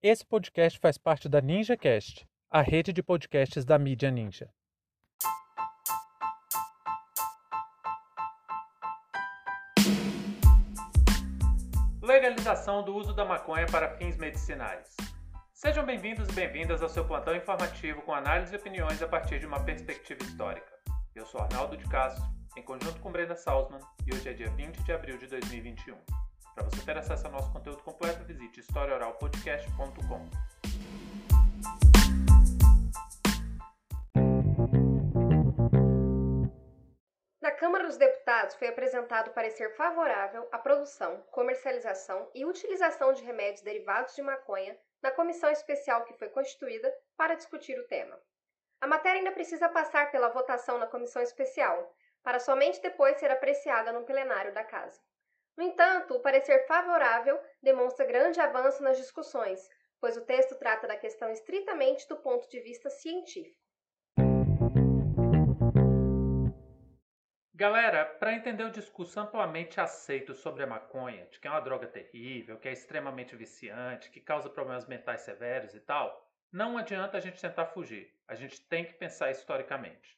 Esse podcast faz parte da NinjaCast, a rede de podcasts da mídia Ninja. Legalização do uso da maconha para fins medicinais. Sejam bem-vindos e bem-vindas ao seu plantão informativo com análise e opiniões a partir de uma perspectiva histórica. Eu sou Arnaldo de Castro, em conjunto com Brenda Salzman, e hoje é dia 20 de abril de 2021. Para você ter acesso ao nosso conteúdo completo, visite historiaoralpodcast.com. Na Câmara dos Deputados foi apresentado parecer favorável à produção, comercialização e utilização de remédios derivados de maconha na comissão especial que foi constituída para discutir o tema. A matéria ainda precisa passar pela votação na comissão especial, para somente depois ser apreciada no plenário da Casa. No entanto, o parecer favorável demonstra grande avanço nas discussões, pois o texto trata da questão estritamente do ponto de vista científico. Galera, para entender o discurso amplamente aceito sobre a maconha, de que é uma droga terrível, que é extremamente viciante, que causa problemas mentais severos e tal, não adianta a gente tentar fugir. A gente tem que pensar historicamente.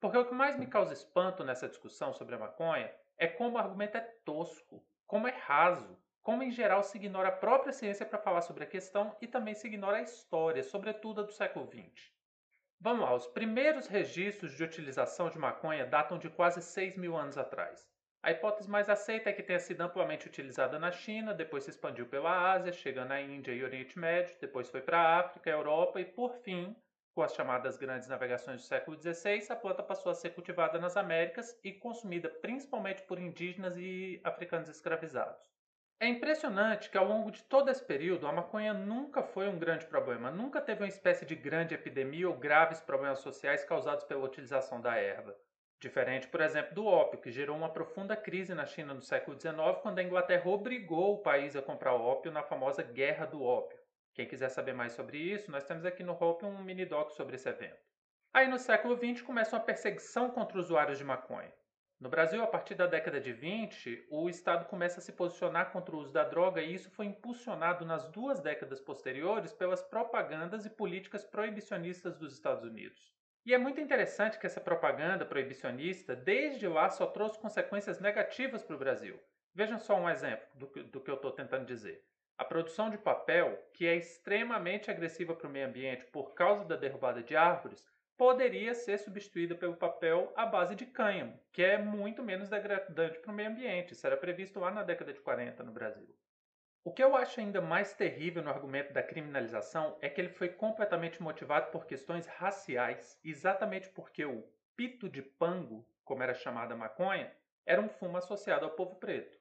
Porque o que mais me causa espanto nessa discussão sobre a maconha é como o argumento é tosco, como é raso, como em geral se ignora a própria ciência para falar sobre a questão e também se ignora a história, sobretudo a do século XX. Vamos lá, os primeiros registros de utilização de maconha datam de quase 6 mil anos atrás. A hipótese mais aceita é que tenha sido amplamente utilizada na China, depois se expandiu pela Ásia, chegando à Índia e Oriente Médio, depois foi para a África, Europa e, por fim, com as chamadas grandes navegações do século XVI, a planta passou a ser cultivada nas Américas e consumida principalmente por indígenas e africanos escravizados. É impressionante que ao longo de todo esse período a maconha nunca foi um grande problema, nunca teve uma espécie de grande epidemia ou graves problemas sociais causados pela utilização da erva. Diferente, por exemplo, do ópio, que gerou uma profunda crise na China no século XIX, quando a Inglaterra obrigou o país a comprar ópio na famosa Guerra do Ópio. Quem quiser saber mais sobre isso, nós temos aqui no Hope um mini doc sobre esse evento. Aí no século XX começa uma perseguição contra usuários de maconha. No Brasil, a partir da década de 20, o Estado começa a se posicionar contra o uso da droga e isso foi impulsionado nas duas décadas posteriores pelas propagandas e políticas proibicionistas dos Estados Unidos. E é muito interessante que essa propaganda proibicionista, desde lá, só trouxe consequências negativas para o Brasil. Vejam só um exemplo do que, do que eu estou tentando dizer. A produção de papel, que é extremamente agressiva para o meio ambiente por causa da derrubada de árvores, poderia ser substituída pelo papel à base de cânhamo, que é muito menos degradante para o meio ambiente. Isso era previsto lá na década de 40 no Brasil. O que eu acho ainda mais terrível no argumento da criminalização é que ele foi completamente motivado por questões raciais, exatamente porque o pito de pango, como era chamada maconha, era um fumo associado ao povo preto.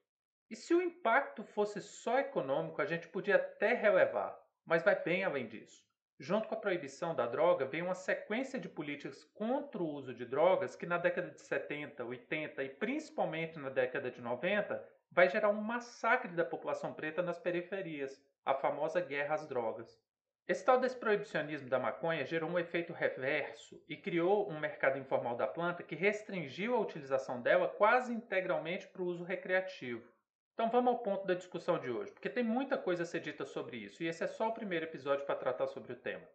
E se o impacto fosse só econômico, a gente podia até relevar, mas vai bem além disso. Junto com a proibição da droga, vem uma sequência de políticas contra o uso de drogas que na década de 70, 80 e principalmente na década de 90 vai gerar um massacre da população preta nas periferias, a famosa guerra às drogas. Esse tal desse proibicionismo da maconha gerou um efeito reverso e criou um mercado informal da planta que restringiu a utilização dela quase integralmente para o uso recreativo. Então vamos ao ponto da discussão de hoje, porque tem muita coisa a ser dita sobre isso, e esse é só o primeiro episódio para tratar sobre o tema.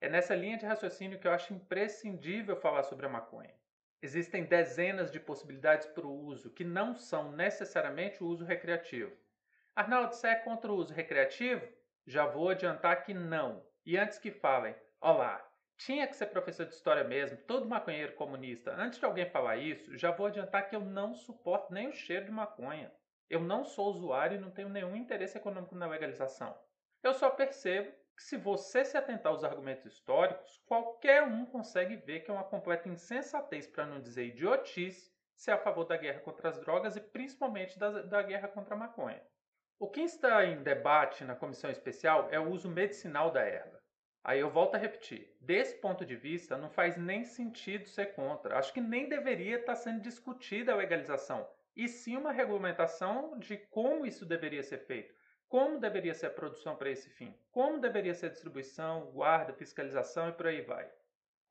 É nessa linha de raciocínio que eu acho imprescindível falar sobre a maconha. Existem dezenas de possibilidades para o uso que não são necessariamente o uso recreativo. Arnaldo, você é contra o uso recreativo? Já vou adiantar que não. E antes que falem, olá, tinha que ser professor de história mesmo, todo maconheiro comunista. Antes de alguém falar isso, já vou adiantar que eu não suporto nem o cheiro de maconha. Eu não sou usuário e não tenho nenhum interesse econômico na legalização. Eu só percebo que, se você se atentar aos argumentos históricos, qualquer um consegue ver que é uma completa insensatez, para não dizer idiotice, ser a favor da guerra contra as drogas e principalmente da, da guerra contra a maconha. O que está em debate na comissão especial é o uso medicinal da erva. Aí eu volto a repetir: desse ponto de vista, não faz nem sentido ser contra. Acho que nem deveria estar sendo discutida a legalização e sim uma regulamentação de como isso deveria ser feito, como deveria ser a produção para esse fim, como deveria ser a distribuição, guarda, fiscalização e por aí vai.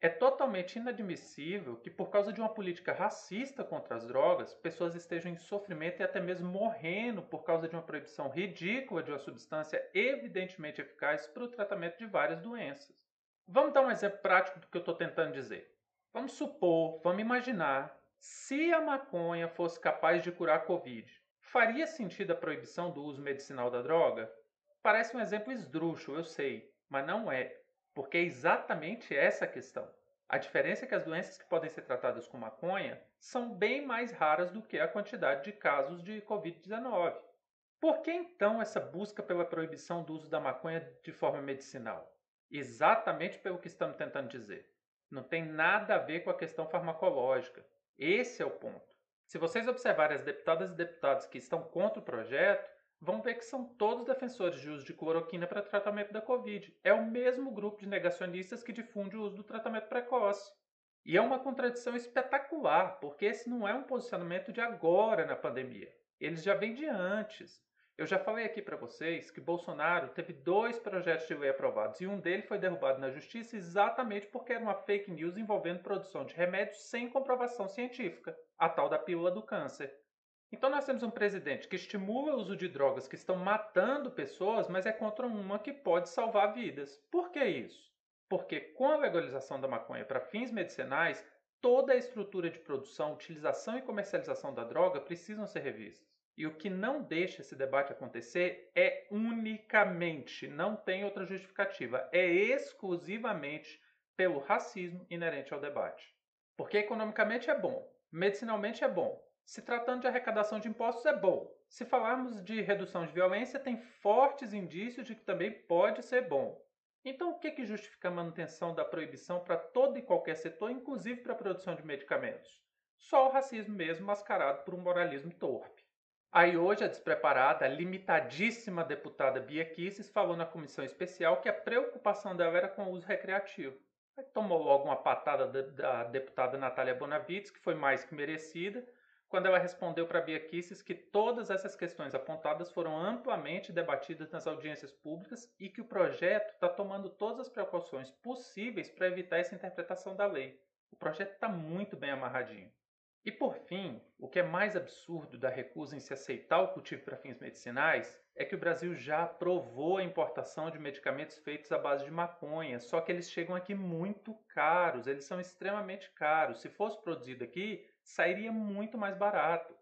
É totalmente inadmissível que, por causa de uma política racista contra as drogas, pessoas estejam em sofrimento e até mesmo morrendo por causa de uma proibição ridícula de uma substância evidentemente eficaz para o tratamento de várias doenças. Vamos dar um exemplo prático do que eu estou tentando dizer. Vamos supor, vamos imaginar, se a maconha fosse capaz de curar a Covid, faria sentido a proibição do uso medicinal da droga? Parece um exemplo esdrúxulo, eu sei, mas não é. Porque é exatamente essa a questão. A diferença é que as doenças que podem ser tratadas com maconha são bem mais raras do que a quantidade de casos de Covid-19. Por que então essa busca pela proibição do uso da maconha de forma medicinal? Exatamente pelo que estamos tentando dizer. Não tem nada a ver com a questão farmacológica. Esse é o ponto. Se vocês observarem as deputadas e deputados que estão contra o projeto, vão ver que são todos defensores de uso de cloroquina para tratamento da Covid. É o mesmo grupo de negacionistas que difunde o uso do tratamento precoce. E é uma contradição espetacular, porque esse não é um posicionamento de agora na pandemia. Eles já vêm de antes. Eu já falei aqui para vocês que Bolsonaro teve dois projetos de lei aprovados e um deles foi derrubado na justiça exatamente porque era uma fake news envolvendo produção de remédios sem comprovação científica, a tal da pílula do câncer. Então nós temos um presidente que estimula o uso de drogas que estão matando pessoas, mas é contra uma que pode salvar vidas. Por que isso? Porque com a legalização da maconha para fins medicinais, toda a estrutura de produção, utilização e comercialização da droga precisam ser revistas. E o que não deixa esse debate acontecer é unicamente, não tem outra justificativa, é exclusivamente pelo racismo inerente ao debate. Porque economicamente é bom, medicinalmente é bom, se tratando de arrecadação de impostos, é bom. Se falarmos de redução de violência, tem fortes indícios de que também pode ser bom. Então, o que, que justifica a manutenção da proibição para todo e qualquer setor, inclusive para a produção de medicamentos? Só o racismo mesmo, mascarado por um moralismo torpe. Aí hoje a despreparada, a limitadíssima deputada Bia Kisses falou na comissão especial que a preocupação dela era com o uso recreativo. Tomou logo uma patada da, da deputada Natália Bonavides, que foi mais que merecida, quando ela respondeu para Bia Kisses que todas essas questões apontadas foram amplamente debatidas nas audiências públicas e que o projeto está tomando todas as precauções possíveis para evitar essa interpretação da lei. O projeto está muito bem amarradinho. E por fim, o que é mais absurdo da recusa em se aceitar o cultivo para fins medicinais é que o Brasil já aprovou a importação de medicamentos feitos à base de maconha, só que eles chegam aqui muito caros, eles são extremamente caros. Se fosse produzido aqui, sairia muito mais barato.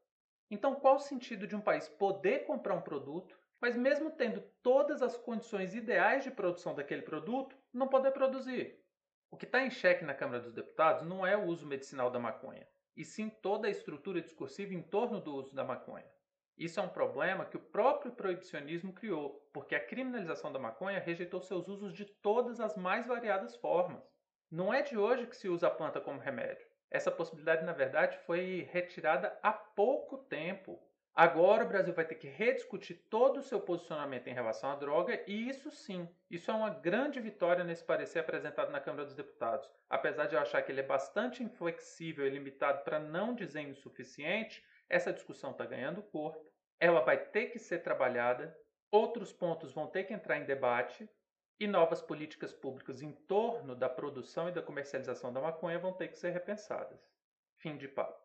Então, qual o sentido de um país poder comprar um produto, mas mesmo tendo todas as condições ideais de produção daquele produto, não poder produzir? O que está em xeque na Câmara dos Deputados não é o uso medicinal da maconha, e sim toda a estrutura discursiva em torno do uso da maconha. Isso é um problema que o próprio proibicionismo criou, porque a criminalização da maconha rejeitou seus usos de todas as mais variadas formas. Não é de hoje que se usa a planta como remédio. Essa possibilidade, na verdade, foi retirada há pouco tempo. Agora o Brasil vai ter que rediscutir todo o seu posicionamento em relação à droga, e isso sim, isso é uma grande vitória nesse parecer apresentado na Câmara dos Deputados. Apesar de eu achar que ele é bastante inflexível e limitado para não dizer insuficiente, essa discussão está ganhando corpo, ela vai ter que ser trabalhada, outros pontos vão ter que entrar em debate, e novas políticas públicas em torno da produção e da comercialização da maconha vão ter que ser repensadas. Fim de papo.